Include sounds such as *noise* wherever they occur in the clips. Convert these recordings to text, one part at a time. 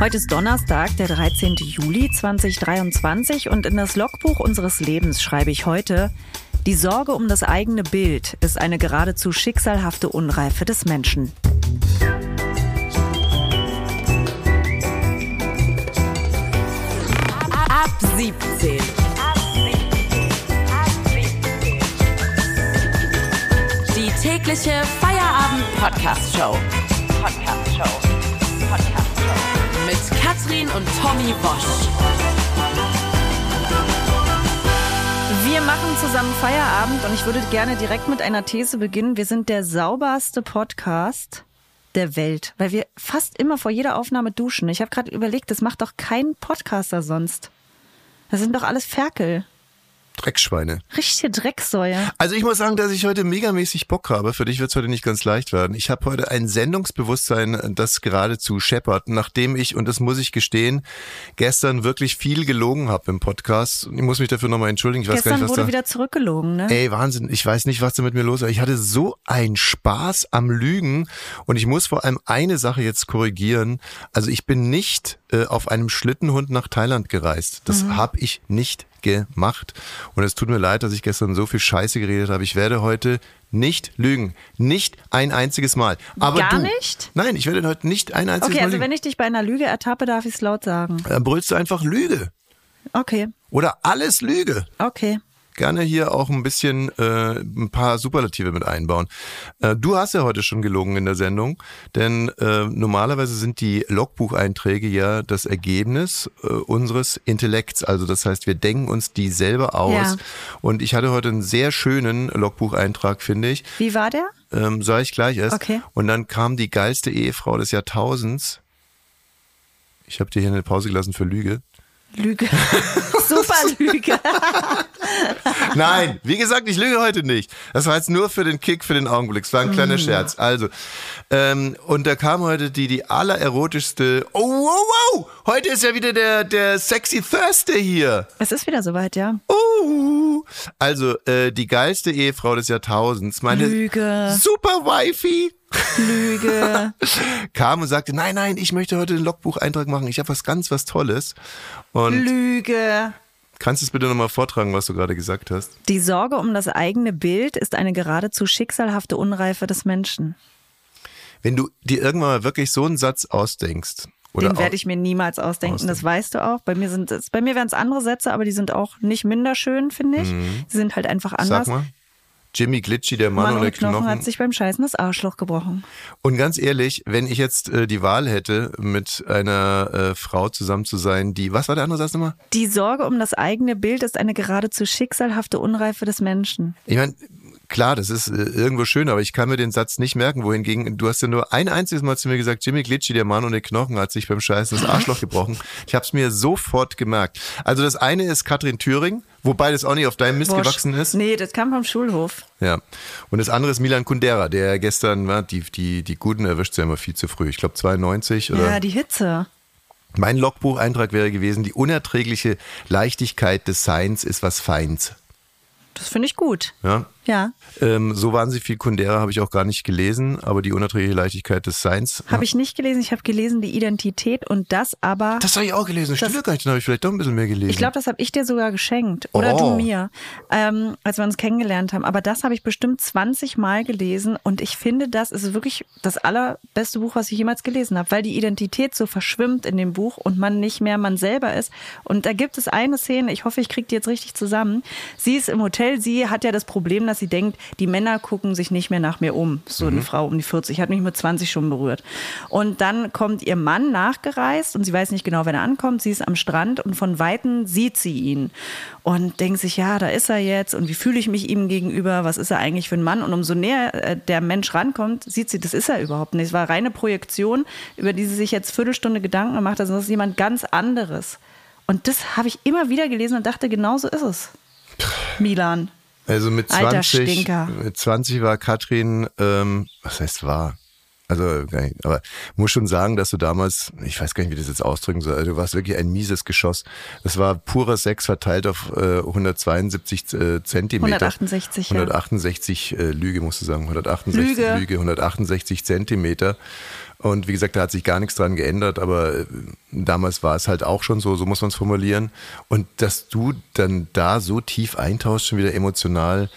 Heute ist Donnerstag, der 13. Juli 2023 und in das Logbuch unseres Lebens schreibe ich heute, die Sorge um das eigene Bild ist eine geradezu schicksalhafte Unreife des Menschen. Ab 17. Die tägliche Feierabend-Podcast-Show. Podcast-Show. Podcast-Show. Mit Katrin und Tommy Bosch. Wir machen zusammen Feierabend und ich würde gerne direkt mit einer These beginnen. Wir sind der sauberste Podcast der Welt, weil wir fast immer vor jeder Aufnahme duschen. Ich habe gerade überlegt, das macht doch kein Podcaster sonst. Das sind doch alles Ferkel. Dreckschweine. Richtige Drecksäue. Also ich muss sagen, dass ich heute megamäßig Bock habe. Für dich wird es heute nicht ganz leicht werden. Ich habe heute ein Sendungsbewusstsein, das geradezu scheppert, nachdem ich, und das muss ich gestehen, gestern wirklich viel gelogen habe im Podcast. Ich muss mich dafür nochmal entschuldigen. Ich weiß Gestern gar nicht, was wurde da... wieder zurückgelogen, ne? Ey, Wahnsinn. Ich weiß nicht, was da mit mir los war. Ich hatte so einen Spaß am Lügen und ich muss vor allem eine Sache jetzt korrigieren. Also ich bin nicht äh, auf einem Schlittenhund nach Thailand gereist. Das Mhm. habe ich nicht gemacht. Und es tut mir leid, dass ich gestern so viel Scheiße geredet habe. Ich werde heute nicht lügen. Nicht ein einziges Mal. Aber Gar du, nicht? Nein, ich werde heute nicht ein einziges Okay, Mal also lügen. wenn ich dich bei einer Lüge ertappe, darf ich es laut sagen. Dann brüllst du einfach Lüge. Okay, Oder alles Lüge. okay. Gerne hier auch ein bisschen äh, ein paar Superlative mit einbauen. Äh, du hast ja heute schon gelogen in der Sendung, denn äh, normalerweise sind die Logbucheinträge ja das Ergebnis äh, unseres Intellekts. Also das heißt, wir denken uns die selber aus. Ja. Und ich hatte heute einen sehr schönen Logbucheintrag, finde ich. Wie war der? Ähm, sag ich gleich erst. Okay. Und dann kam die geilste Ehefrau des Jahrtausends. Ich habe dir hier eine Pause gelassen für Lüge. Lüge. *laughs* Super Lüge. *laughs* Nein, wie gesagt, ich lüge heute nicht. Das war jetzt nur für den Kick, für den Augenblick. Es war ein kleiner Scherz. Also, ähm, und da kam heute die, die allererotischste. Oh, wow, wow! Heute ist ja wieder der, der Sexy Thursday hier. Es ist wieder soweit, ja. Oh, also äh, die geilste Ehefrau des Jahrtausends, meine Lüge. super Wifi, Lüge. *laughs* kam und sagte, nein, nein, ich möchte heute einen Logbucheintrag machen. Ich habe was ganz, was Tolles. Und Lüge. kannst du es bitte nochmal vortragen, was du gerade gesagt hast? Die Sorge um das eigene Bild ist eine geradezu schicksalhafte Unreife des Menschen. Wenn du dir irgendwann mal wirklich so einen Satz ausdenkst, oder Den werde ich mir niemals ausdenken, Ausdenken. das weißt du auch. Bei mir sind es, bei mir wären es andere Sätze, aber die sind auch nicht minder schön, finde ich. Sie sind halt einfach anders. Mhm. Sag mal. Jimmy Glitchy, der Mann, Mann ohne Knochen, Knochen. hat sich beim Scheißen das Arschloch gebrochen. Und ganz ehrlich, wenn ich jetzt äh, die Wahl hätte, mit einer äh, Frau zusammen zu sein, die, was war der andere Satz nochmal? Die Sorge um das eigene Bild ist eine geradezu schicksalhafte Unreife des Menschen. Ich meine, klar, das ist äh, irgendwo schön, aber ich kann mir den Satz nicht merken, wohingegen, du hast ja nur ein einziges Mal zu mir gesagt, Jimmy Glitchy, der Mann ohne Knochen, hat sich beim Scheißen das Arschloch gebrochen. Ich habe es mir sofort gemerkt. Also das eine ist Katrin Thüring, wobei das auch nicht auf deinem Mist Wosch. gewachsen ist. Nee, das kam vom Schulhof. Ja. Und das andere ist Milan Kundera, der gestern, war, die, die, die Guten erwischt ja immer viel zu früh. Ich glaube 92 oder. Ja, die Hitze. Mein Logbucheintrag wäre gewesen, die unerträgliche Leichtigkeit des Seins ist was Feins. Das finde ich gut. Ja. Ja. Ähm, so wahnsinnig viel Kundera habe ich auch gar nicht gelesen, aber die unerträgliche Leichtigkeit des Seins. Habe ich nicht gelesen. Ich habe gelesen die Identität und das aber. Das habe ich auch gelesen. Stimmt gar nicht. Dann habe ich vielleicht doch ein bisschen mehr gelesen. Ich glaube, das habe ich dir sogar geschenkt. Oder Oh. du mir, ähm, als wir uns kennengelernt haben. Aber das habe ich bestimmt 20 Mal gelesen. Und ich finde, das ist wirklich das allerbeste Buch, was ich jemals gelesen habe. Weil die Identität so verschwimmt in dem Buch und man nicht mehr man selber ist. Und da gibt es eine Szene, ich hoffe, ich kriege die jetzt richtig zusammen. Sie ist im Hotel. Sie hat ja das Problem, dass sie denkt, die Männer gucken sich nicht mehr nach mir um. So eine Frau um die 40. Hat mich mit 20 schon berührt. Und dann kommt ihr Mann nachgereist und sie weiß nicht genau, wenn er ankommt. Sie ist am Strand und von Weitem sieht sie ihn und denkt sich, ja, da ist er jetzt und wie fühle ich mich ihm gegenüber? Was ist er eigentlich für ein Mann? Und umso näher äh, der Mensch rankommt, sieht sie, das ist er überhaupt nicht. Es war reine Projektion, über die sie sich jetzt Viertelstunde Gedanken gemacht hat. Das ist jemand ganz anderes. Und das habe ich immer wieder gelesen und dachte, genau so ist es. Milan. Also mit Alter 20, Stinker. mit 20 war Katrin, ähm, was heißt war? Also, aber muss schon sagen, dass du damals, ich weiß gar nicht, wie das jetzt ausdrücken soll, also du warst wirklich ein mieses Geschoss. Das war purer Sex verteilt auf äh, 172 äh, Zentimeter. 168, ja. 168 äh, Lüge, musst du sagen. 168 Lüge. Lüge, 168 Zentimeter. Und wie gesagt, da hat sich gar nichts dran geändert, aber äh, damals war es halt auch schon so, so muss man es formulieren. Und dass du dann da so tief eintauchst, schon wieder emotional,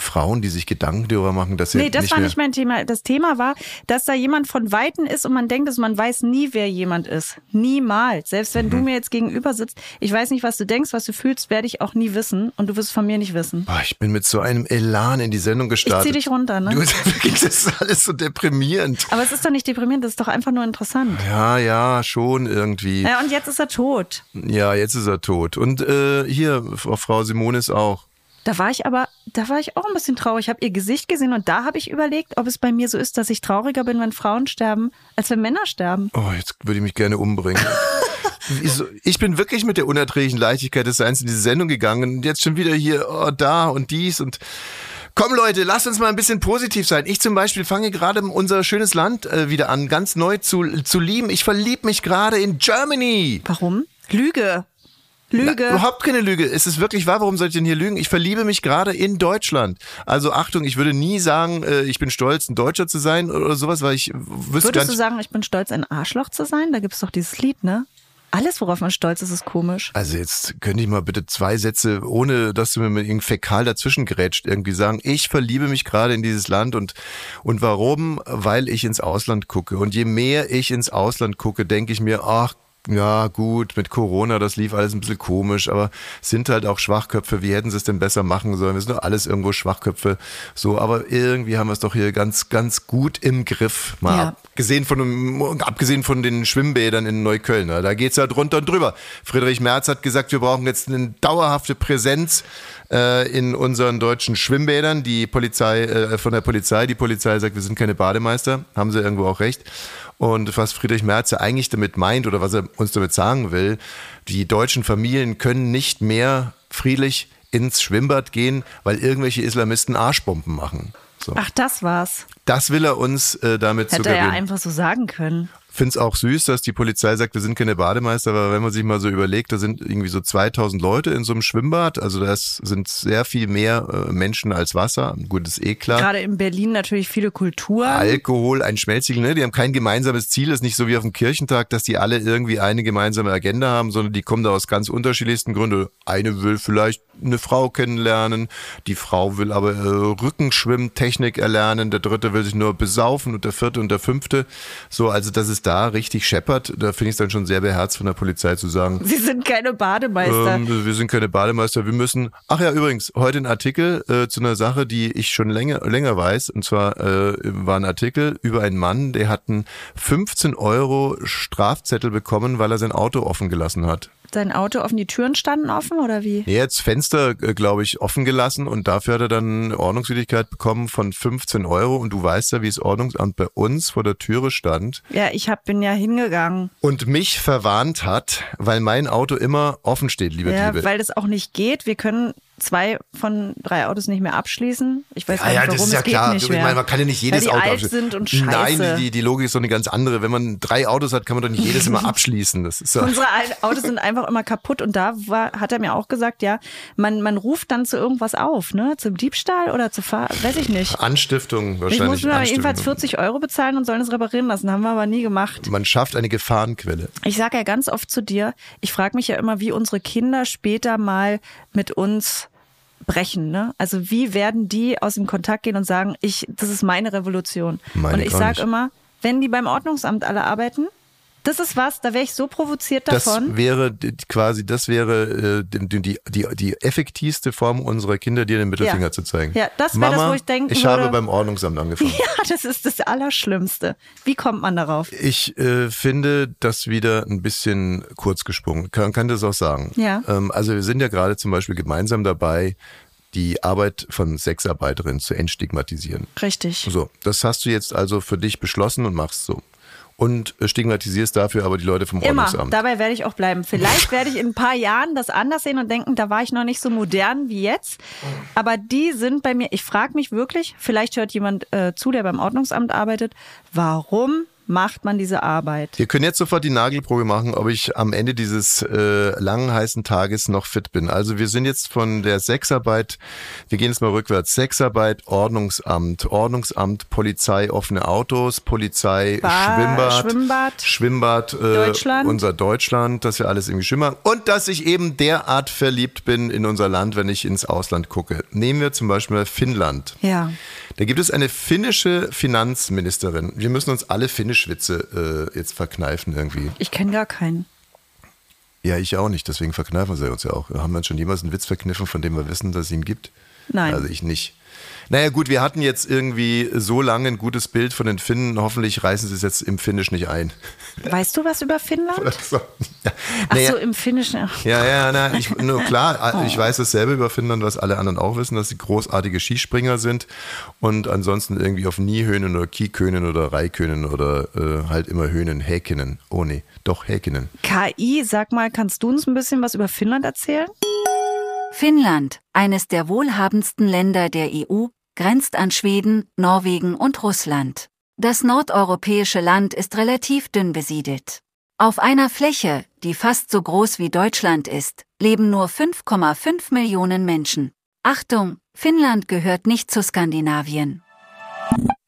Frauen, die sich Gedanken darüber machen, dass sie Nee, das nicht war nicht mein Thema. Das Thema war, dass da jemand von Weitem ist und man denkt, dass man weiß nie, wer jemand ist. Niemals. Selbst wenn Mhm. du mir jetzt gegenüber sitzt, ich weiß nicht, was du denkst, was du fühlst, werde ich auch nie wissen und du wirst von mir nicht wissen. Boah, ich bin mit so einem Elan in die Sendung Ich gestartet. zieh dich runter, ne? Du, *laughs* wirklich, das ist alles so deprimierend. Aber es ist doch nicht deprimierend, das ist doch einfach nur interessant. Ja, ja, schon irgendwie. Ja, und jetzt ist er tot. Ja, jetzt ist er tot. Und äh, hier, Frau Frau Simonis auch. Da war ich aber, da war ich auch ein bisschen traurig. Ich habe ihr Gesicht gesehen und da habe ich überlegt, ob es bei mir so ist, dass ich trauriger bin, wenn Frauen sterben, als wenn Männer sterben. Oh, jetzt würde ich mich gerne umbringen. *laughs* Ich bin wirklich mit der unerträglichen Leichtigkeit des Seins in diese Sendung gegangen und jetzt schon wieder hier, oh, da und dies und Komm Leute, lasst uns mal ein bisschen positiv sein. Ich zum Beispiel fange gerade unser schönes Land äh, wieder an, ganz neu zu, zu lieben. Ich verliebe mich gerade in Germany. Warum? Lüge. Lüge. Na, überhaupt keine Lüge. Es ist wirklich wahr. Warum soll ich denn hier lügen? Ich verliebe mich gerade in Deutschland. Also Achtung, ich würde nie sagen, äh, ich bin stolz, ein Deutscher zu sein oder sowas, weil ich wüsste gar Würdest du nicht. sagen, ich bin stolz, ein Arschloch zu sein? Da gibt es doch dieses Lied, ne? Alles, worauf man stolz ist, ist komisch. Also jetzt könnte ich mal bitte zwei Sätze, ohne dass du mir mit irgendeinem Fäkal dazwischen gerätscht, irgendwie sagen, ich verliebe mich gerade in dieses Land und, und warum? Weil ich ins Ausland gucke. Und je mehr ich ins Ausland gucke, denke ich mir, ach, ja, gut, mit Corona, das lief alles ein bisschen komisch, aber es sind halt auch Schwachköpfe. Wie hätten sie es denn besser machen sollen? Wir sind doch alles irgendwo Schwachköpfe. So, aber irgendwie haben wir es doch hier ganz, ganz gut im Griff. Mal Ja. abgesehen von, abgesehen von den Schwimmbädern in Neukölln. ne? Da geht's ja drunter und drüber. Friedrich Merz hat gesagt, wir brauchen jetzt eine dauerhafte Präsenz äh, in unseren deutschen Schwimmbädern. Die Polizei, äh, von der Polizei, die Polizei sagt, wir sind keine Bademeister. Haben sie irgendwo auch recht. Und was Friedrich Merz ja eigentlich damit meint oder was er uns damit sagen will, die deutschen Familien können nicht mehr friedlich ins Schwimmbad gehen, weil irgendwelche Islamisten Arschbomben machen. So. Ach, das war's. Das will er uns äh, damit Hätte er ja einfach so sagen können. Finde es auch süß, dass die Polizei sagt, wir sind keine Bademeister, aber wenn man sich mal so überlegt, da sind irgendwie so 2000 Leute in so einem Schwimmbad, also das sind sehr viel mehr äh, Menschen als Wasser. Gut, ist eh klar. Gerade in Berlin natürlich viele Kulturen. Alkohol, ein Schmelztiegel, ne? Die haben kein gemeinsames Ziel, ist nicht so wie auf dem Kirchentag, dass die alle irgendwie eine gemeinsame Agenda haben, sondern die kommen da aus ganz unterschiedlichsten Gründen. Eine will vielleicht eine Frau kennenlernen, die Frau will aber äh, Rückenschwimmtechnik erlernen, der dritte will sich nur besaufen und der vierte und der fünfte. So, also dass es da richtig scheppert, da finde ich es dann schon sehr beherzt von der Polizei zu sagen, Sie sind keine Bademeister. ähm, wir sind keine Bademeister, wir müssen. Ach ja, übrigens, heute ein Artikel äh, zu einer Sache, die ich schon länger, länger weiß. Und zwar äh, war ein Artikel über einen Mann, der hat einen 15 Euro Strafzettel bekommen, weil er sein Auto offen gelassen hat. Sein Auto offen, die Türen standen offen oder wie? Nee, jetzt Fenster, äh, glaube ich, offen gelassen und dafür hat er dann eine Ordnungswidrigkeit bekommen von 15 Euro. Und du weißt ja, wie das Ordnungsamt bei uns vor der Türe stand Ja, ich hab, bin ja hingegangen. und mich verwarnt hat, weil mein Auto immer offen steht, liebe Ja, Liebe. weil das auch nicht geht. Wir können zwei von drei Autos nicht mehr abschließen. Ich weiß Ja, gar ja, nicht, das warum ist ja es geht klar. nicht Ich meine, man kann ja nicht jedes weil die Auto alt abschließen. sind und scheiße. Nein, die, die Logik ist doch eine ganz andere. Wenn man drei Autos hat, kann man doch nicht jedes immer *laughs* abschließen. Das ist ja, Unsere Autos sind einfach immer kaputt und da war, hat er mir auch gesagt, ja, man, man ruft dann zu irgendwas auf, ne? Zum Diebstahl oder zu Fahr, weiß ich nicht. Anstiftung Ich wahrscheinlich. muss mir aber jedenfalls Anstiftung. 40 Euro bezahlen und sollen es reparieren lassen. Haben wir aber nie gemacht. Man schafft eine Gefahrenquelle. Ich sage ja ganz oft zu dir, ich frage mich ja immer, wie unsere Kinder später mal mit uns brechen. Ne? Also wie werden die aus dem Kontakt gehen und sagen, ich, das ist meine Revolution. Meine und ich sage immer, wenn die beim Ordnungsamt alle arbeiten, das ist was, da wäre ich so provoziert Das davon. wäre d- quasi, das wäre äh, die, die, die, die effektivste Form unserer Kinder, dir den Mittelfinger Ja. zu zeigen. Ja, das wäre das, wo ich denken Ich würde- habe beim Ordnungsamt angefangen. *laughs* ja, das ist das Allerschlimmste. Wie kommt man darauf? Ich äh, finde das wieder ein bisschen kurz gesprungen. Kann, kann das auch sagen. Ja. Ähm, also wir sind ja gerade zum Beispiel gemeinsam dabei, die Arbeit von Sexarbeiterinnen zu entstigmatisieren. Richtig. So, das hast du jetzt also für dich beschlossen und machst so. Und stigmatisierst dafür aber die Leute vom Immer. Ordnungsamt. Dabei werde ich auch bleiben. Vielleicht werde ich in ein paar Jahren das anders sehen und denken, da war ich noch nicht so modern wie jetzt. Aber die sind bei mir, ich frage mich wirklich, vielleicht hört jemand äh, zu, der beim Ordnungsamt arbeitet, warum macht man diese Arbeit? Wir können jetzt sofort die Nagelprobe machen, ob ich am Ende dieses äh, langen, heißen Tages noch fit bin. Also wir sind jetzt von der Sexarbeit, wir gehen jetzt mal rückwärts. Sexarbeit, Ordnungsamt, Ordnungsamt, Polizei, offene Autos, Polizei, Bar, Schwimmbad, Schwimmbad, Schwimmbad äh, Deutschland. unser Deutschland, dass wir alles irgendwie schimmern. Und dass ich eben derart verliebt bin in unser Land, wenn ich ins Ausland gucke. Nehmen wir zum Beispiel Finnland. Ja. Da gibt es eine finnische Finanzministerin. Wir müssen uns alle Finnischwitze äh, jetzt verkneifen irgendwie. Ich kenne gar keinen. Ja, ich auch nicht, deswegen verkneifen sie uns ja auch. Haben wir uns schon jemals einen Witz verkniffen, von dem wir wissen, dass es ihn gibt? Nein. Also ich nicht. Naja gut, wir hatten jetzt irgendwie so lange ein gutes Bild von den Finnen. Hoffentlich reißen sie es jetzt im Finnisch nicht ein. Weißt du was über Finnland? So. Ja. Ach Naja, so, im Finnischen. ach. Ja, ja, na, ich, nur klar, *laughs* Oh. ich weiß dasselbe über Finnland, was alle anderen auch wissen, dass sie großartige Skispringer sind und ansonsten irgendwie auf Niehöhnen oder Kiekönen oder Raikönen oder äh, halt immer Höhnen, Häkenen. Oh nee, doch Häkenen. KI, sag mal, kannst du uns ein bisschen was über Finnland erzählen? Finnland, eines der wohlhabendsten Länder der EU, grenzt an Schweden, Norwegen und Russland. Das nordeuropäische Land ist relativ dünn besiedelt. Auf einer Fläche, die fast so groß wie Deutschland ist, leben nur 5,5 Millionen Menschen. Achtung, Finnland gehört nicht zu Skandinavien.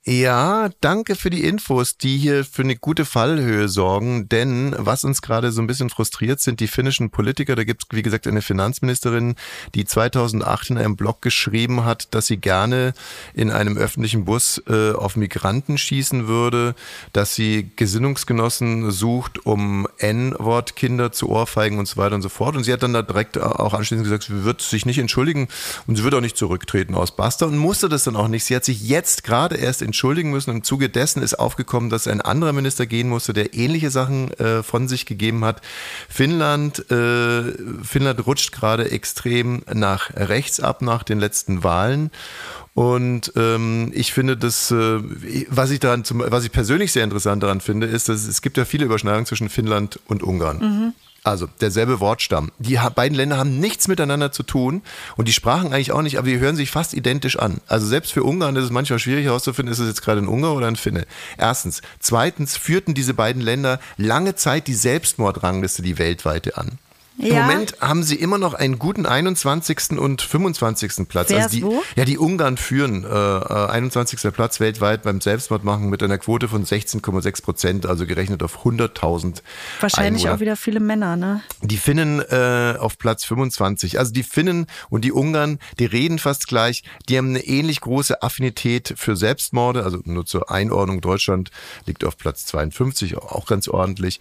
Ja, danke für die Infos, die hier für eine gute Fallhöhe sorgen, denn was uns gerade so ein bisschen frustriert sind die finnischen Politiker. Da gibt es, wie gesagt, eine Finanzministerin, die 2008 in einem Blog geschrieben hat, dass sie gerne in einem öffentlichen Bus äh, auf Migranten schießen würde, dass sie Gesinnungsgenossen sucht, um N-Wort-Kinder zu ohrfeigen und so weiter und so fort. Und sie hat dann da direkt auch anschließend gesagt, sie wird sich nicht entschuldigen und sie wird auch nicht zurücktreten aus Basta und musste das dann auch nicht. Sie hat sich jetzt gerade erst entschuldigen müssen. Im Zuge dessen ist aufgekommen, dass ein anderer Minister gehen musste, der ähnliche Sachen äh, von sich gegeben hat. Finnland, äh, Finnland rutscht gerade extrem nach rechts ab nach den letzten Wahlen. Und ähm, ich finde das, äh, was ich daran, zum, was ich persönlich sehr interessant daran finde, ist, dass es gibt ja viele Überschneidungen zwischen Finnland und Ungarn. Also derselbe Wortstamm. Die beiden Länder haben nichts miteinander zu tun und die sprachen eigentlich auch nicht, aber die hören sich fast identisch an. Also selbst für Ungarn ist es manchmal schwierig herauszufinden, ist es jetzt gerade ein Ungar oder ein Finne. Erstens. Zweitens führten diese beiden Länder lange Zeit die Selbstmordrangliste, die weltweite an. Im Ja. Moment haben sie immer noch einen guten 21. und 25. Platz. Wer also die, wo? ja, die Ungarn führen äh, äh, 21. Platz weltweit beim Selbstmordmachen mit einer Quote von 16,6 Prozent, also gerechnet auf 100.000 Wahrscheinlich Einwohner. auch wieder viele Männer, ne? Die Finnen äh, auf Platz 25. Also die Finnen und die Ungarn, die reden fast gleich. Die haben eine ähnlich große Affinität für Selbstmorde. Also nur zur Einordnung, Deutschland liegt auf Platz 52, auch ganz ordentlich.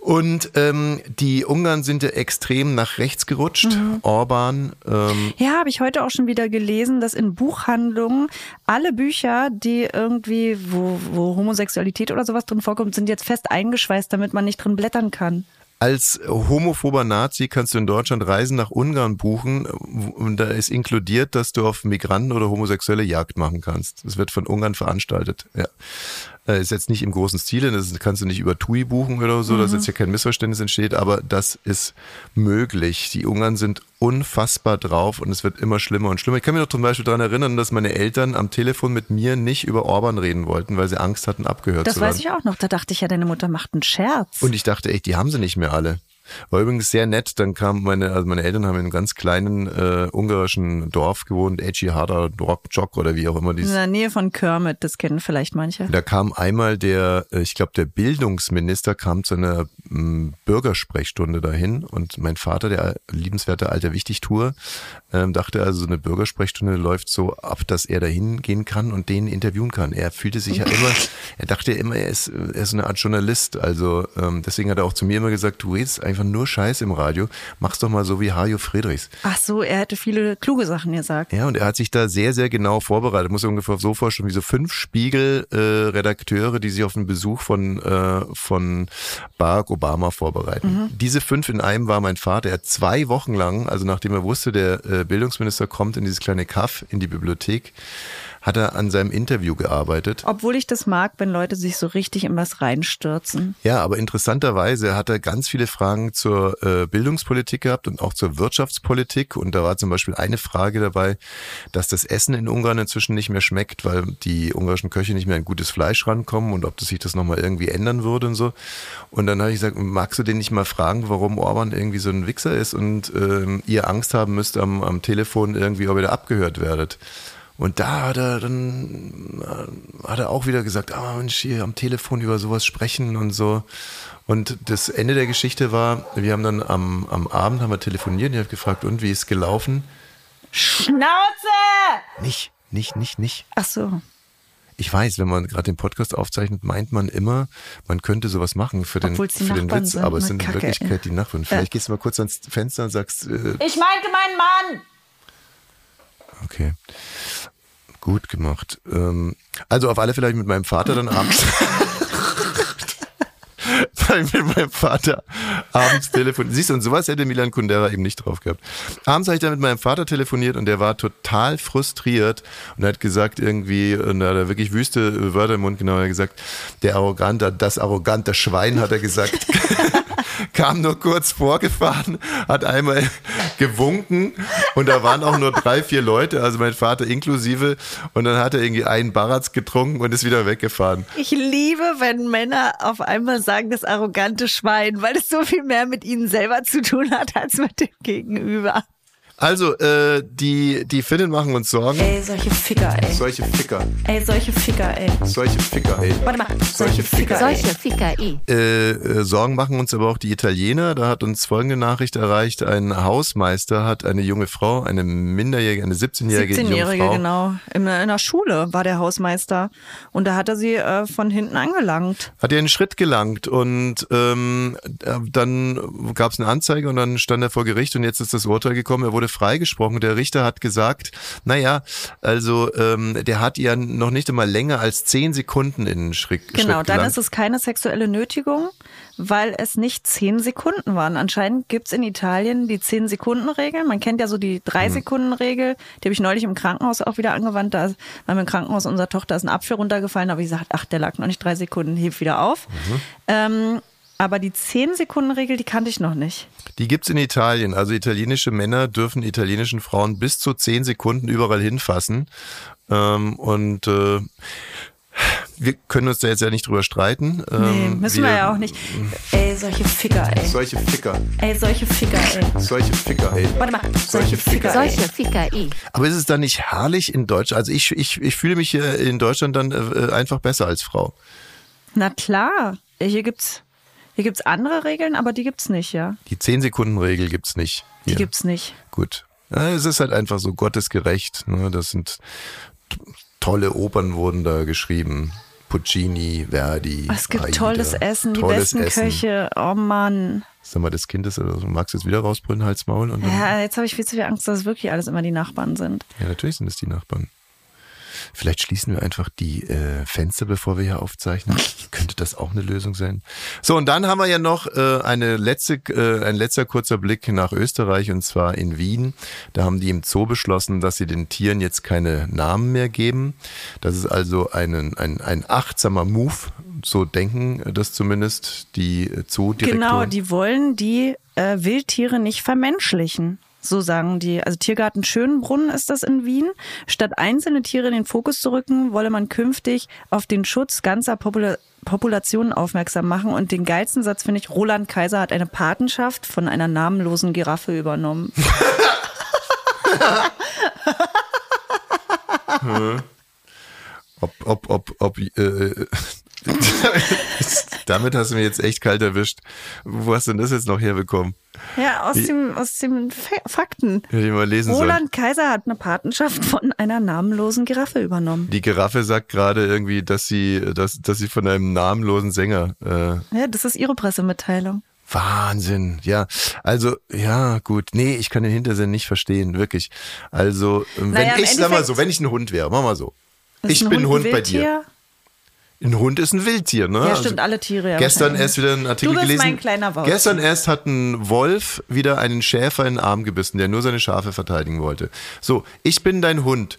Und ähm, die Ungarn sind ja extrem nach rechts gerutscht. Orban, ähm, Ja, habe ich heute auch schon wieder gelesen, dass in Buchhandlungen alle Bücher, die irgendwie, wo, wo Homosexualität oder sowas drin vorkommt, sind jetzt fest eingeschweißt, damit man nicht drin blättern kann. Als homophober Nazi kannst du in Deutschland Reisen nach Ungarn buchen und da ist inkludiert, dass du auf Migranten oder homosexuelle Jagd machen kannst. Das wird von Ungarn veranstaltet. Ja. Äh, Ist jetzt nicht im großen Stile, das kannst du nicht über TUI buchen oder so, dass jetzt hier kein Missverständnis entsteht, aber das ist möglich. Die Ungarn sind unfassbar drauf und es wird immer schlimmer und schlimmer. Ich kann mich noch zum Beispiel daran erinnern, dass meine Eltern am Telefon mit mir nicht über Orban reden wollten, weil sie Angst hatten, abgehört Das zu werden. weiß ich auch noch. Da dachte ich ja, deine Mutter macht einen Scherz. Und ich dachte echt, die haben sie nicht mehr alle. War übrigens sehr nett. Dann kam meine, also meine Eltern haben in einem ganz kleinen äh, ungarischen Dorf gewohnt, Eci Hada Rockjock oder wie auch immer in dieses. der Nähe von Kermit, das kennen vielleicht manche. Da kam einmal der, äh, ich glaube, der Bildungsminister kam zu einer m, Bürgersprechstunde dahin und mein Vater, der liebenswerte alte Wichtigtour, ähm, dachte also, so eine Bürgersprechstunde läuft so ab, dass er dahin gehen kann und den interviewen kann. Er fühlte sich ja immer, er dachte immer, er ist, er ist eine Art Journalist. Also ähm, deswegen hat er auch zu mir immer gesagt, du redest einfach nur Scheiß im Radio, mach's doch mal so wie Hajo Friedrichs. Ach so, er hätte viele kluge Sachen gesagt. Ja, und er hat sich da sehr, sehr genau vorbereitet. Muss ich ungefähr so vorstellen, wie so fünf Spiegel-Redakteure, die sich auf einen Besuch von, äh, von Barack Obama vorbereiten. Diese fünf in einem war mein Vater. Er hat zwei Wochen lang, also nachdem er wusste, der äh, Bildungsminister kommt in dieses kleine Kaff, in die Bibliothek, hat er an seinem Interview gearbeitet. Obwohl ich das mag, wenn Leute sich so richtig in was reinstürzen. Ja, aber interessanterweise hat er ganz viele Fragen zur äh, Bildungspolitik gehabt und auch zur Wirtschaftspolitik. Und da war zum Beispiel eine Frage dabei, dass das Essen in Ungarn inzwischen nicht mehr schmeckt, weil die ungarischen Köche nicht mehr an gutes Fleisch rankommen und ob das sich das nochmal irgendwie ändern würde und so. Und dann habe ich gesagt, magst du den nicht mal fragen, warum Orban irgendwie so ein Wichser ist und ähm, ihr Angst haben müsst am, am Telefon irgendwie, ob ihr da abgehört werdet. Und da hat er dann äh, hat er auch wieder gesagt, ah Mensch, hier am Telefon über sowas sprechen und so. Und das Ende der Geschichte war, wir haben dann am, am Abend haben wir telefoniert und ich habe gefragt, und wie ist es gelaufen? Schnauze! Nicht, nicht, nicht, nicht. Ach so. Ich weiß, wenn man gerade den Podcast aufzeichnet, meint man immer, man könnte sowas machen für den, für den Witz, aber es ne? sind in Wirklichkeit die Nachbarn. Vielleicht gehst du mal kurz ans Fenster und sagst, äh, Ich meinte meinen Mann! Okay. Gut gemacht. Ähm, also auf alle Fälle hab ich mit meinem Vater dann abends. *laughs* Mit meinem Vater abends telefoniert. Siehst du, und sowas hätte Milan Kundera eben nicht drauf gehabt. Abends habe ich dann mit meinem Vater telefoniert und der war total frustriert und hat gesagt irgendwie, und da hat er wirklich wüste Wörter im Mund genau, er hat gesagt, der arrogante, das arrogante Schwein, hat er gesagt. *laughs* *laughs* kam nur kurz vorgefahren, hat einmal gewunken und da waren auch nur drei, vier Leute, also mein Vater inklusive und dann hat er irgendwie einen Baratz getrunken und ist wieder weggefahren. Ich liebe, wenn Männer auf einmal sagen, das arrogante Schwein, weil es so viel mehr mit ihnen selber zu tun hat, als mit dem Gegenüber. Also, äh, die, die Finnen machen uns Sorgen. Ey, solche Ficker, ey. Solche Ficker, Ey, solche Ficker, ey. solche Ficker, ey. Warte mal. Solche Ficker. Solche Ficker eh. Äh, äh, Sorgen machen uns aber auch die Italiener. Da hat uns folgende Nachricht erreicht. Ein Hausmeister hat eine junge Frau, eine minderjährige, eine 17-jährige junge 17-Jährige, Frau. genau. In, in der Schule war der Hausmeister. Und da hat er sie äh, von hinten angelangt. Hat ihr einen Schritt gelangt und ähm, äh, dann gab es eine Anzeige und dann stand er vor Gericht und jetzt ist das Urteil gekommen. Er wurde freigesprochen. Der Richter hat gesagt, naja, also ähm, der hat ihr noch nicht einmal länger als zehn Sekunden in den Schritt, Genau, Schritt dann ist es keine sexuelle Nötigung, weil es nicht zehn Sekunden waren. Anscheinend gibt's in Italien die zehn Sekunden Regel. Man kennt ja so die drei. Sekunden Regel. Die habe ich neulich im Krankenhaus auch wieder angewandt. Da war im Krankenhaus unserer Tochter ist ein Apfel runtergefallen. Da habe ich gesagt, ach, der lag noch nicht drei Sekunden, heb wieder auf. Mhm. Ähm, aber die zehn Sekunden Regel, die kannte ich noch nicht. Die gibt's in Italien. Also italienische Männer dürfen italienischen Frauen bis zu zehn Sekunden überall hinfassen. Ähm, und äh, wir können uns da jetzt ja nicht drüber streiten. Nee, Ähm, müssen wir, ja auch nicht. Ey, solche Ficker, ey. Solche Ficker, Ey, solche Ficker, ey. solche Ficker, ey. Warte mal. Solche Ficker, ey. Solche Ficker eh. Aber ist es dann nicht herrlich in Deutschland? Also ich, ich, ich fühle mich hier in Deutschland dann äh, einfach besser als Frau. Na klar. Hier gibt's, hier gibt's andere Regeln, aber die gibt's nicht, ja. Die 10-Sekunden-Regel gibt's nicht. Die Hier. gibt's nicht. Gut. Ja, es ist halt einfach so gottesgerecht. Ne? Das sind tolle Opern wurden da geschrieben. Puccini, Verdi. Es gibt Aida. tolles Essen, die Tolles besten Essen. Köche. Oh Mann. Sag mal, des Kindes, also magst du jetzt wieder rausbrüllen, Hals, Maul? Und dann, Ja, jetzt habe ich viel zu viel Angst, dass es wirklich alles immer die Nachbarn sind. ja, natürlich sind es die Nachbarn. Vielleicht schließen wir einfach die äh, Fenster, bevor wir hier aufzeichnen. *laughs* Könnte das auch eine Lösung sein? So, und dann haben wir ja noch äh, eine letzte, äh, ein letzter kurzer Blick nach Österreich und zwar in Wien. Da haben die im Zoo beschlossen, dass sie den Tieren jetzt keine Namen mehr geben. Das ist also ein, ein, ein achtsamer Move. So denken das zumindest die Zoodirektoren. Genau, die wollen die äh, Wildtiere nicht vermenschlichen. So sagen die. Also Tiergarten Schönbrunn ist das in Wien. Statt einzelne Tiere in den Fokus zu rücken, wolle man künftig auf den Schutz ganzer Popula Populationen aufmerksam machen. Und den geilsten Satz finde ich, Roland Kaiser hat eine Patenschaft von einer namenlosen Giraffe übernommen. *laughs* Ob, ob, ob, ob, äh, *laughs* damit hast du mir jetzt echt kalt erwischt. Wo hast du denn das jetzt noch herbekommen? Ja, aus dem, aus Fa Fakten. Hätte ich mal lesen. Roland Kaiser hat eine Patenschaft von einer namenlosen Giraffe übernommen. Die Giraffe sagt gerade irgendwie, dass sie, dass, dass sie von einem namenlosen Sänger. Äh, Ja, das ist ihre Pressemitteilung. Wahnsinn, ja. Also, ja, gut. Nee, ich kann den Hintersinn nicht verstehen, wirklich. Also, wenn Naja, ich, sag mal so, wenn ich ein Hund wäre, mach mal so. Ich bin ein Hund, ein bei dir. Ein Hund ist ein Wildtier, ne? Ja, stimmt, alle Tiere. Ja, Gestern erst wieder einen Artikel Du bist gelesen. mein kleiner Wolf. Gestern erst hat ein Wolf wieder einen Schäfer in den Arm gebissen, der nur seine Schafe verteidigen wollte. So, ich bin dein Hund.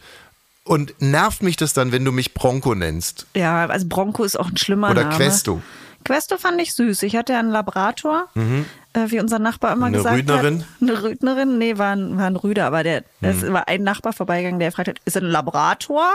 Und nervt mich das dann, wenn du mich Bronco nennst? Ja, also Bronco ist auch ein schlimmer Oder Name. Questo? Questo fand ich süß. Ich hatte ja einen Labrator, äh, wie unser Nachbar immer Mhm. Eine gesagt Rüdnerin? hat. Eine Rüdnerin? Nee, war ein, war ein Rüder, aber der, es Mhm. war ein Nachbar vorbeigegangen, der gefragt hat, ist ein Labrator?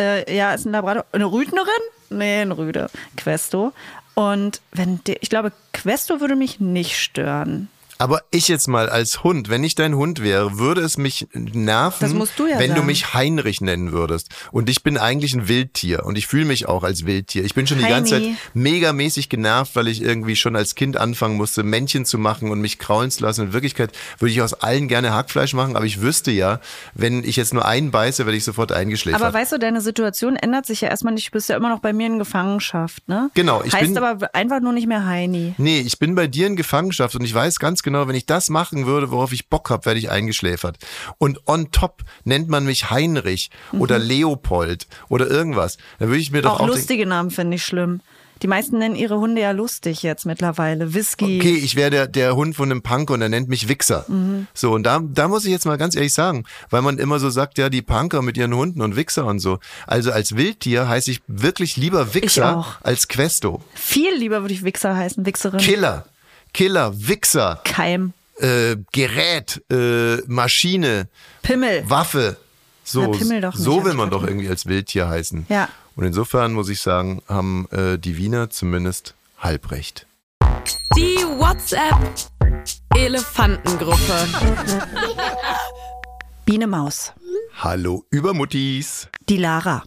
Äh, ja, ist ein Labrator. Eine Rüdnerin? Nee, ein Rüde. Questo. Und wenn der, ich glaube, Questo würde mich nicht stören. Aber ich jetzt mal als Hund, wenn ich dein Hund wäre, würde es mich nerven, du ja wenn du sagen. mich Heinrich nennen würdest. Und ich bin eigentlich ein Wildtier und ich fühle mich auch als Wildtier. Ich bin schon die ganze. Zeit megamäßig genervt, weil ich irgendwie schon als Kind anfangen musste, Männchen zu machen und mich kraulen zu lassen. In Wirklichkeit würde ich aus allen gerne Hackfleisch machen, aber ich wüsste ja, wenn ich jetzt nur einen beiße, werde ich sofort eingeschläfert. Aber weißt du, deine Situation ändert sich ja erstmal nicht. Du bist ja immer noch bei mir in Gefangenschaft, ne? Genau, ich heißt bin- aber einfach nur nicht mehr Heini. Nee, ich bin bei dir in Gefangenschaft und ich weiß ganz genau, wenn ich das machen würde, worauf ich Bock habe, werde ich eingeschläfert. Und on top nennt man mich Heinrich oder Leopold oder irgendwas. Dann würde ich mir doch Mhm. Auch auch, lustige Namen finde ich schlimm. Die meisten nennen ihre Hunde ja lustig jetzt mittlerweile. Whisky. okay, ich wäre der, der Hund von einem Punk und er nennt mich Wichser. Mhm. So, und da, da muss ich jetzt mal ganz ehrlich sagen, weil man immer so sagt, ja, die Punker mit ihren Hunden und Wichser und so. Also als Wildtier heiße ich wirklich lieber Wichser als Questo. Viel lieber würde ich Wichser heißen, Wichserin. Killer, Killer, Wichser, Keim. äh, Gerät, äh, Maschine, Pimmel. Waffe. So, Na, Pimmel doch nicht, so will ich man doch irgendwie als Wildtier heißen. Ja. Und insofern muss ich sagen, haben äh, die Wiener zumindest halbrecht. Die WhatsApp Elefantengruppe. *laughs* Biene Maus. Hallo Übermuttis. Die Lara.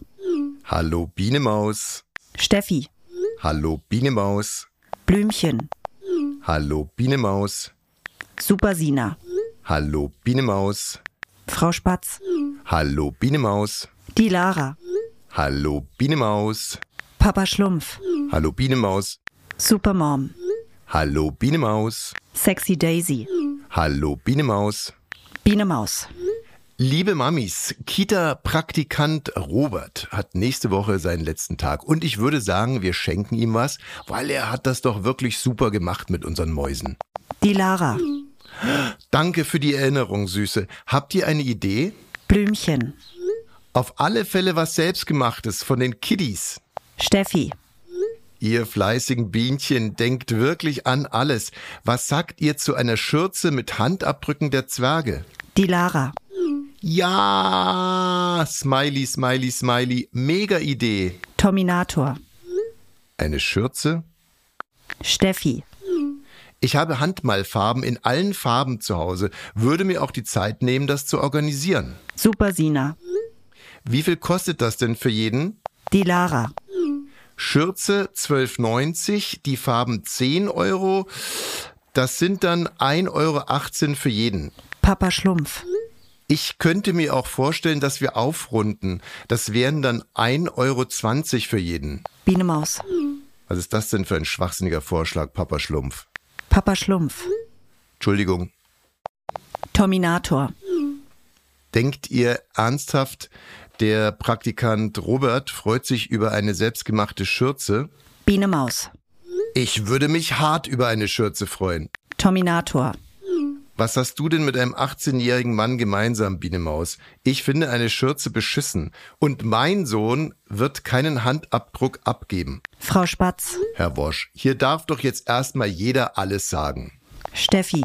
Hallo Bienemaus. Steffi. Hallo Bienemaus. Blümchen. Hallo Bienemaus. Super Sina. Hallo Bienemaus. Frau Spatz. Hallo Bienemaus. Die Lara. Hallo Bienemaus. Papa Schlumpf. Hallo Bienemaus. Supermom. Hallo Bienemaus. Sexy Daisy. Hallo Bienemaus. Biene Maus. Liebe Mamis, Kita-Praktikant Robert hat nächste Woche seinen letzten Tag und ich würde sagen, wir schenken ihm was, weil er hat das doch wirklich super gemacht mit unseren Mäusen. Die Lara. Danke für die Erinnerung, Süße. Habt ihr eine Idee? Blümchen. Auf alle Fälle was selbstgemachtes von den Kiddies. Steffi. Ihr fleißigen Bienchen denkt wirklich an alles. Was sagt ihr zu einer Schürze mit Handabdrücken der Zwerge? Die Lara. Ja, Smiley, Smiley, Smiley, mega Idee. Terminator. Eine Schürze? Steffi. Ich habe Handmalfarben in allen Farben zu Hause, würde mir auch die Zeit nehmen, das zu organisieren. Super Sina. Wie viel kostet das denn für jeden? Die Lara. Schürze 12,90, die Farben 10 Euro. Das sind dann 1,18 Euro für jeden. Papa Schlumpf. Ich könnte mir auch vorstellen, dass wir aufrunden. Das wären dann 1,20 Euro für jeden. Biene Maus. Was ist das denn für ein schwachsinniger Vorschlag, Papa Schlumpf? Papa Schlumpf. Entschuldigung. Terminator. Denkt ihr ernsthaft, der Praktikant Robert freut sich über eine selbstgemachte Schürze? Biene Maus. Ich würde mich hart über eine Schürze freuen. Terminator. Was hast du denn mit einem 18-jährigen Mann gemeinsam, Biene Maus? Ich finde eine Schürze beschissen. Und mein Sohn wird keinen Handabdruck abgeben. Frau Spatz. Herr Wosch, hier darf doch jetzt erstmal jeder alles sagen. Steffi.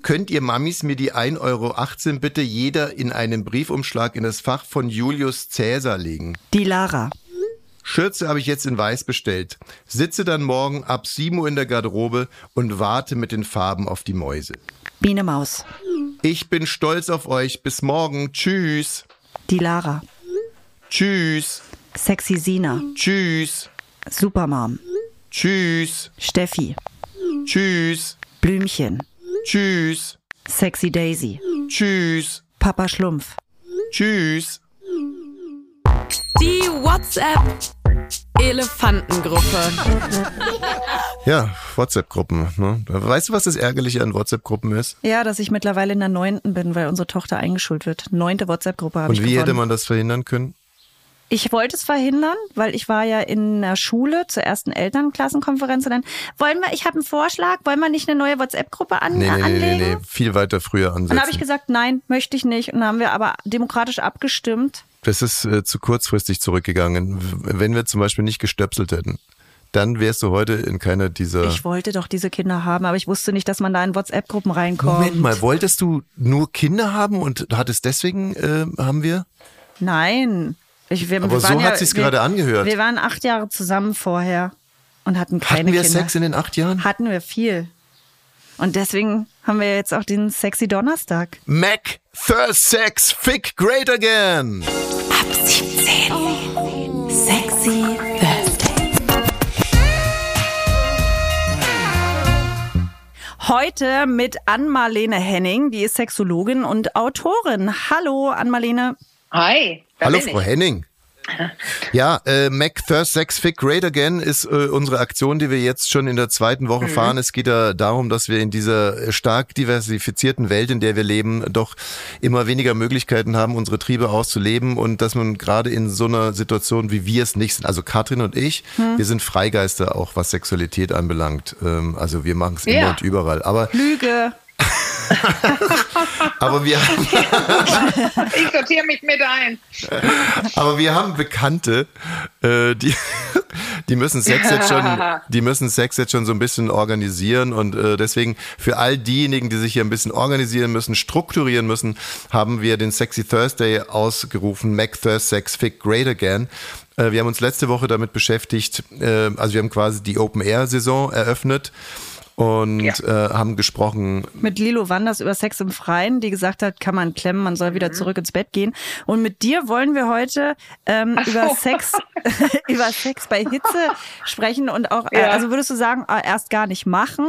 Könnt ihr Mamis mir die 1,18 Euro bitte jeder in einem Briefumschlag in das Fach von Julius Cäsar legen? Die Lara. Schürze habe ich jetzt in weiß bestellt. Sitze dann morgen ab 7 Uhr in der Garderobe und warte mit den Farben auf die Mäuse. Biene Maus. Ich bin stolz auf euch. Bis morgen. Tschüss. Die Lara. Tschüss. Sexy Sina. Tschüss. Supermom. Tschüss. Steffi. Tschüss. Blümchen. Tschüss. Sexy Daisy. Tschüss. Papa Schlumpf. Tschüss. Die WhatsApp Elefantengruppe. Ja, WhatsApp-Gruppen. Ne? Weißt du, was das Ärgerliche an WhatsApp-Gruppen ist? Ja, dass ich mittlerweile in der neunten bin, weil unsere Tochter eingeschult wird. Neunte WhatsApp-Gruppe habe Und ich wie gewonnen. hätte man das verhindern können? Ich wollte es verhindern, weil ich war ja in der Schule zur ersten Elternklassenkonferenz und dann wollen wir, ich habe einen Vorschlag, wollen wir nicht eine neue WhatsApp-Gruppe an, Nee, nee, nee, anlegen? nee, nee. Viel weiter früher Und ansetzen. dann habe ich gesagt, nein, möchte ich nicht. Und dann haben wir aber demokratisch abgestimmt. Das ist äh, zu kurzfristig zurückgegangen. Wenn wir zum Beispiel nicht gestöpselt hätten, dann wärst du heute in keiner dieser. Ich wollte doch diese Kinder haben, aber ich wusste nicht, dass man da in WhatsApp-Gruppen reinkommt. Moment mal, wolltest du nur Kinder haben und hattest deswegen, äh, haben wir? Nein. Ich, wir, Aber wir so hat sich's wir- gerade angehört. Wir waren acht Jahre zusammen vorher und hatten keine Hatten wir Kinder. Sex in den acht Jahren? Hatten wir viel. Und deswegen haben wir jetzt auch den Sexy Donnerstag. Mac, Thirst, Sex, Fick, Great Again. Ab 17. Sexy Thursday. Heute mit Ann-Marlene Henning, die ist Sexologin und Autorin. Hallo, Ann-Marlene. Hi. Hallo, Frau. Henning. Ja, äh, Mac Thirst Sex Fick Great Again ist äh, unsere Aktion, die wir jetzt schon in der zweiten Woche fahren. Es geht da darum, dass wir in dieser stark diversifizierten Welt, in der wir leben, doch immer weniger Möglichkeiten haben, unsere Triebe auszuleben und dass man gerade in so einer Situation, wie wir es nicht sind, also Katrin und ich, wir sind Freigeister auch, was Sexualität anbelangt. Ähm, also wir machen es immer Ja. und überall. Aber, Lüge. *laughs* aber wir haben *laughs* Ich sortiere mich mit ein. Aber wir haben Bekannte, äh, die, die müssen Sex jetzt schon, *laughs* die müssen Sex jetzt schon so ein bisschen organisieren und äh, deswegen für all diejenigen, die sich hier ein bisschen organisieren müssen, strukturieren müssen, haben wir den Sexy Thursday ausgerufen, Mac Thirst Sex Fick Great Again. Äh, wir haben uns letzte Woche damit beschäftigt, äh, also wir haben quasi die Open Air Saison eröffnet und Ja. äh, haben gesprochen Mit Lilo Wanders über Sex im Freien, die gesagt hat, kann man klemmen, man soll Mhm. wieder zurück ins Bett gehen. Und mit dir wollen wir heute ähm, so. über Sex, *laughs* über Sex bei Hitze sprechen und auch, äh, Ja. also würdest du sagen, äh, erst gar nicht machen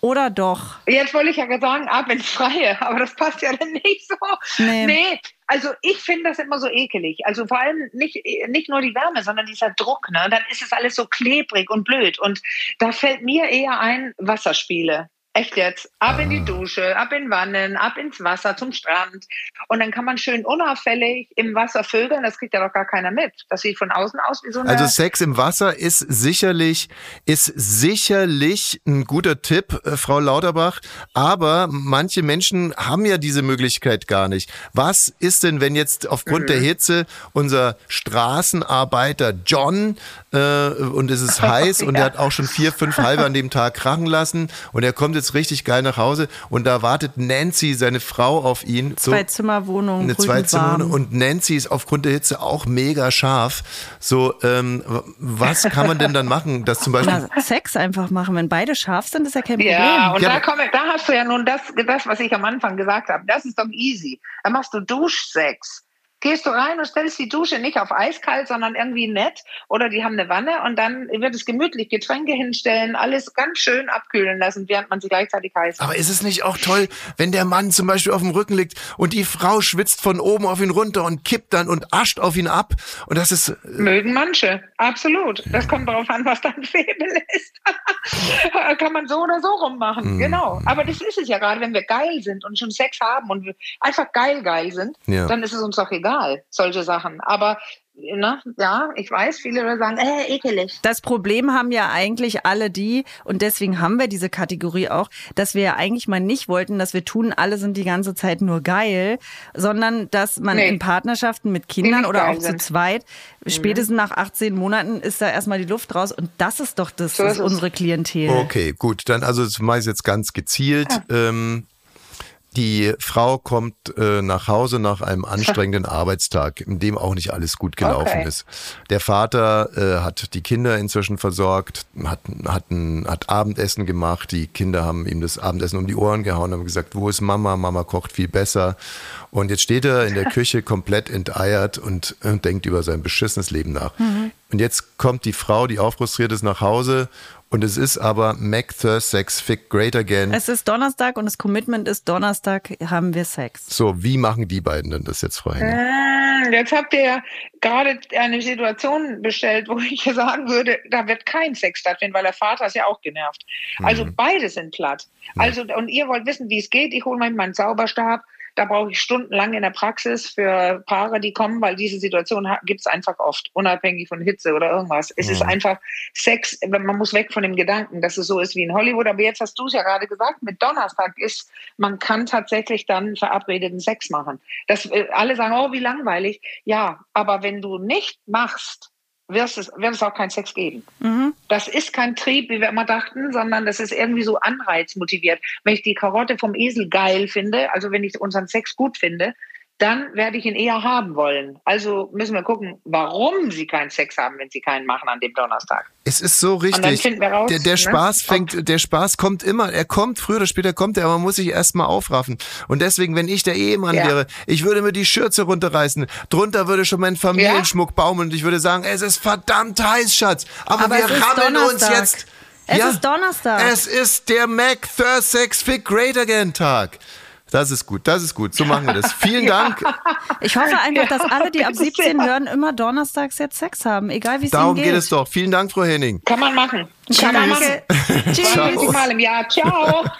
oder doch? Jetzt wollte ich ja sagen, ab ins Freie, aber das passt ja dann nicht so. Nee. also ich finde das immer so ekelig. Also vor allem nicht, nicht nur die Wärme, sondern dieser Druck. Ne? Dann ist es alles so klebrig und blöd. Und da fällt mir eher ein Wasserspiele. Echt jetzt. Ab in die Dusche, ab in Wannen, ab ins Wasser, zum Strand. Und dann kann man schön unauffällig im Wasser vögeln. Das kriegt ja doch gar keiner mit. Das sieht von außen aus wie so eine... Also Sex im Wasser ist sicherlich, ist sicherlich ein guter Tipp, äh, Frau Lauterbach. Aber manche Menschen haben ja diese Möglichkeit gar nicht. Was ist denn, wenn jetzt aufgrund der Hitze unser Straßenarbeiter John äh, und es ist *laughs* heiß und er hat auch schon vier, fünf halbe an dem Tag krachen lassen und er kommt jetzt richtig geil nach Hause und da wartet Nancy, seine Frau, auf ihn. So, Zwei Zimmerwohnung, eine Zweizimmerwohnung und Nancy ist aufgrund der Hitze auch mega scharf. So, ähm, was kann man denn dann machen, dass zum Beispiel Na, Sex einfach machen. Wenn beide scharf sind, ist ja kein Problem. Ja, und Ja, da, komme, da hast du ja nun das, das, was ich am Anfang gesagt habe. Das ist doch easy. Da machst du Duschsex. Gehst du rein und stellst die Dusche nicht auf eiskalt, sondern irgendwie nett. Oder die haben eine Wanne und dann wird es gemütlich Getränke hinstellen, alles ganz schön abkühlen lassen, während man sie gleichzeitig heiß Aber ist es nicht auch toll, wenn der Mann zum Beispiel auf dem Rücken liegt und die Frau schwitzt von oben auf ihn runter und kippt dann und ascht auf ihn ab? Und das ist, Mögen manche, absolut. Das kommt darauf an, was dein *laughs* Faible ist. *laughs* Kann man so oder so rummachen, Mhm. genau. Aber das ist es ja gerade, wenn wir geil sind und schon Sex haben und einfach geil geil sind, Ja. dann ist es uns doch egal, solche Sachen. Aber na, ja, ich weiß, viele sagen, äh, ekelig. Das Problem haben ja eigentlich alle die, und deswegen haben wir diese Kategorie auch, dass wir ja eigentlich mal nicht wollten, dass wir tun, alle sind die ganze Zeit nur geil, sondern dass man Nee. in Partnerschaften mit Kindern oder auch zu sind. Mhm. zweit, spätestens nach 18 Monaten ist da erstmal die Luft raus und das ist doch das, So das ist unsere Klientel. okay, gut, dann also das mache ich jetzt ganz gezielt. Ähm, die Frau kommt äh, nach Hause nach einem *laughs* anstrengenden Arbeitstag, in dem auch nicht alles gut gelaufen Okay. ist. Der Vater äh, hat die Kinder inzwischen versorgt, hat, hat, ein, hat Abendessen gemacht. Die Kinder haben ihm das Abendessen um die Ohren gehauen, haben gesagt, wo ist Mama? Mama kocht viel besser. Und jetzt steht er in der *laughs* Küche komplett enteiert und, äh, denkt über sein beschissenes Leben nach. Und jetzt kommt die Frau, die aufrustriert ist, nach Hause und es ist aber Mac Thirst Sex Fick Great Again. Es ist Donnerstag und das Commitment ist Donnerstag haben wir Sex. So, wie machen die beiden denn das jetzt, Frau Henning? Hm, Jetzt habt ihr gerade eine Situation bestellt, wo ich *laughs* sagen würde, da wird kein Sex stattfinden, weil der Vater ist ja auch genervt. Also beide sind platt. Also und ihr wollt wissen, wie es geht. Ich hole mal meinen Zauberstab. Da brauche ich stundenlang in der Praxis für Paare, die kommen, weil diese Situation gibt es einfach oft, unabhängig von Hitze oder irgendwas. Es ist einfach Sex, man muss weg von dem Gedanken, dass es so ist wie in Hollywood. Aber jetzt hast du es ja gerade gesagt, mit Donnerstag ist, man kann tatsächlich dann verabredeten Sex machen. Das, äh, alle sagen, oh, wie langweilig. Ja, aber wenn du nicht machst, wird es, wird es auch keinen Sex geben. Mhm. Das ist kein Trieb, wie wir immer dachten, sondern das ist irgendwie so anreizmotiviert. Wenn ich die Karotte vom Esel geil finde, also wenn ich unseren Sex gut finde, dann werde ich ihn eher haben wollen. Also müssen wir gucken, warum sie keinen Sex haben, wenn sie keinen machen an dem Donnerstag. Es ist so Und dann richtig. finden wir raus, Der, der ne, Spaß fängt, der Spaß kommt immer. Er kommt, früher oder später kommt er, aber man muss sich erstmal aufraffen. Und deswegen, wenn ich der Ehemann Ja. wäre, ich würde mir die Schürze runterreißen. Drunter würde schon mein Familienschmuck baumeln und ich würde sagen, es ist verdammt heiß, Schatz. Aber, Aber wir rammeln uns Donnerstag. jetzt. Es ist Donnerstag. Es ist der Mac Sex Fit Great Again Tag. Das ist gut, das ist gut. So machen wir das. *laughs* Vielen Dank. Ich hoffe einfach, dass alle, die ab Das ist 17 ja- hören, immer donnerstags jetzt Sex haben, egal wie es ihnen Darum geht. geht es doch. Vielen Dank, Frau Henning. Kann man machen. Kann man machen. Tschüss. 20 Mal im Jahr. Ciao. Ab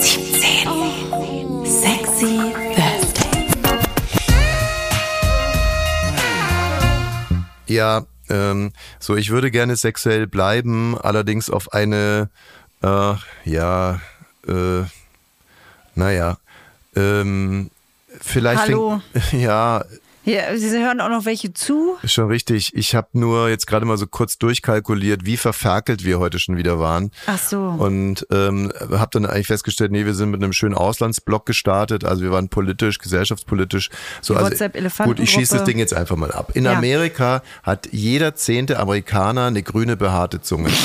17. Sexy Thursday. Ja, ähm, so ich würde gerne sexuell bleiben, allerdings auf eine, äh, ja, äh, naja, ähm, vielleicht. Hallo. Fängt, *laughs* ja, Ja, Sie hören auch noch welche zu. ist schon richtig. Ich habe nur jetzt gerade mal so kurz durchkalkuliert, wie verferkelt wir heute schon wieder waren. Ach so. Und ähm, habe dann eigentlich festgestellt, nee, wir sind mit einem schönen Auslandsblock gestartet. Also wir waren politisch, gesellschaftspolitisch. So, Die also, WhatsApp-Elefantengruppe. gut, ich schieße das Ding jetzt einfach mal ab. In Ja. Amerika hat jeder zehnte Amerikaner eine grüne behaarte Zunge. *laughs*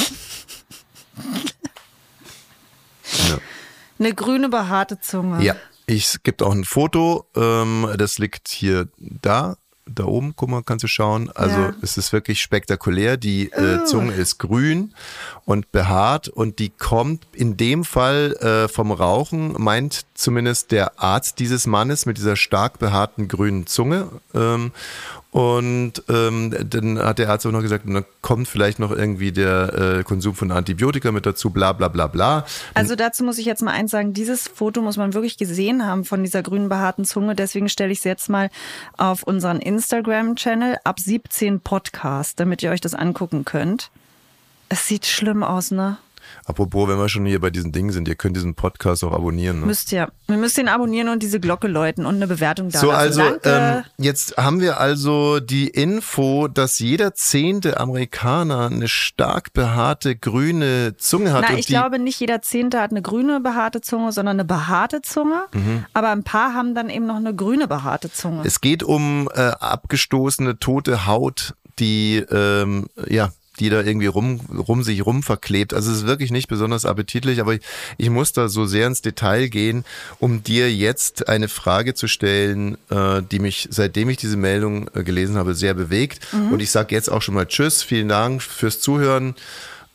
Eine grüne behaarte Zunge. Ja, ich, es gibt auch ein Foto, ähm, das liegt hier da. Da oben, guck mal, kannst du schauen. Also Ja. es ist wirklich spektakulär. Die äh, Zunge ist grün und behaart und die kommt in dem Fall äh, vom Rauchen, meint zumindest der Arzt dieses Mannes mit dieser stark behaarten grünen Zunge. Ähm, und ähm, dann hat der Arzt auch noch gesagt, dann kommt vielleicht noch irgendwie der äh, Konsum von Antibiotika mit dazu, bla bla bla bla. Also dazu muss ich jetzt mal eins sagen, dieses Foto muss man wirklich gesehen haben von dieser grünen behaarten Zunge. Deswegen stelle ich es jetzt mal auf unseren Instagram-Channel ab 17 Podcast, damit ihr euch das angucken könnt. Es sieht schlimm aus, ne? Apropos, wenn wir schon hier bei diesen Dingen sind, ihr könnt diesen Podcast auch abonnieren. Ne? Müsst ihr. Wir müssen ihn abonnieren und diese Glocke läuten und eine Bewertung da So, also ähm, jetzt haben wir also die Info, dass jeder zehnte Amerikaner eine stark behaarte grüne Zunge hat. Na, ich glaube nicht jeder Zehnte hat eine grüne behaarte Zunge, sondern eine behaarte Zunge. Mhm. Aber ein paar haben dann eben noch eine grüne behaarte Zunge. Es geht um äh, abgestoßene tote Haut, die ähm, ja die da irgendwie rum, rum sich rum verklebt. Also es ist wirklich nicht besonders appetitlich, aber ich, ich muss da so sehr ins Detail gehen, um dir jetzt eine Frage zu stellen, äh, die mich, seitdem ich diese Meldung äh, gelesen habe, sehr bewegt. Und ich sage jetzt auch schon mal Tschüss, vielen Dank fürs Zuhören.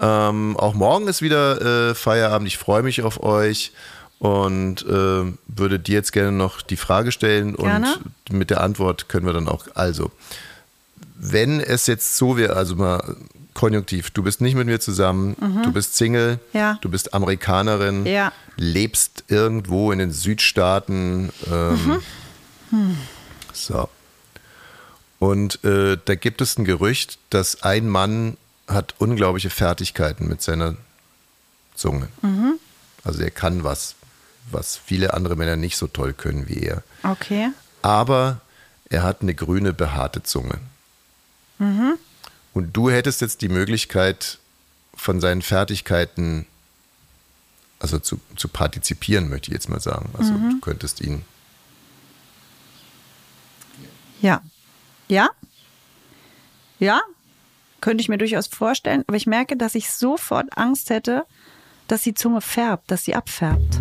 Ähm, auch morgen ist wieder äh, Feierabend. Ich freue mich auf euch und äh, würde dir jetzt gerne noch die Frage stellen Gerne. und mit der Antwort können wir dann auch. Also, wenn es jetzt so wäre, also mal konjunktiv, du bist nicht mit mir zusammen, du bist Single, Mhm. Ja. du bist Amerikanerin, Ja. lebst irgendwo in den Südstaaten. Ähm, Mhm. So. Und äh, da gibt es ein Gerücht, dass ein Mann hat unglaubliche Fertigkeiten mit seiner Zunge. Mhm. Also er kann was, was viele andere Männer nicht so toll können wie er. Okay. Aber er hat eine grüne behaarte Zunge. Und du hättest jetzt die Möglichkeit, von seinen Fertigkeiten, also zu, zu partizipieren, möchte ich jetzt mal sagen. Also du könntest ihn. Ja. Ja? Ja? Könnte ich mir durchaus vorstellen, aber ich merke, dass ich sofort Angst hätte, dass die Zunge färbt, dass sie abfärbt.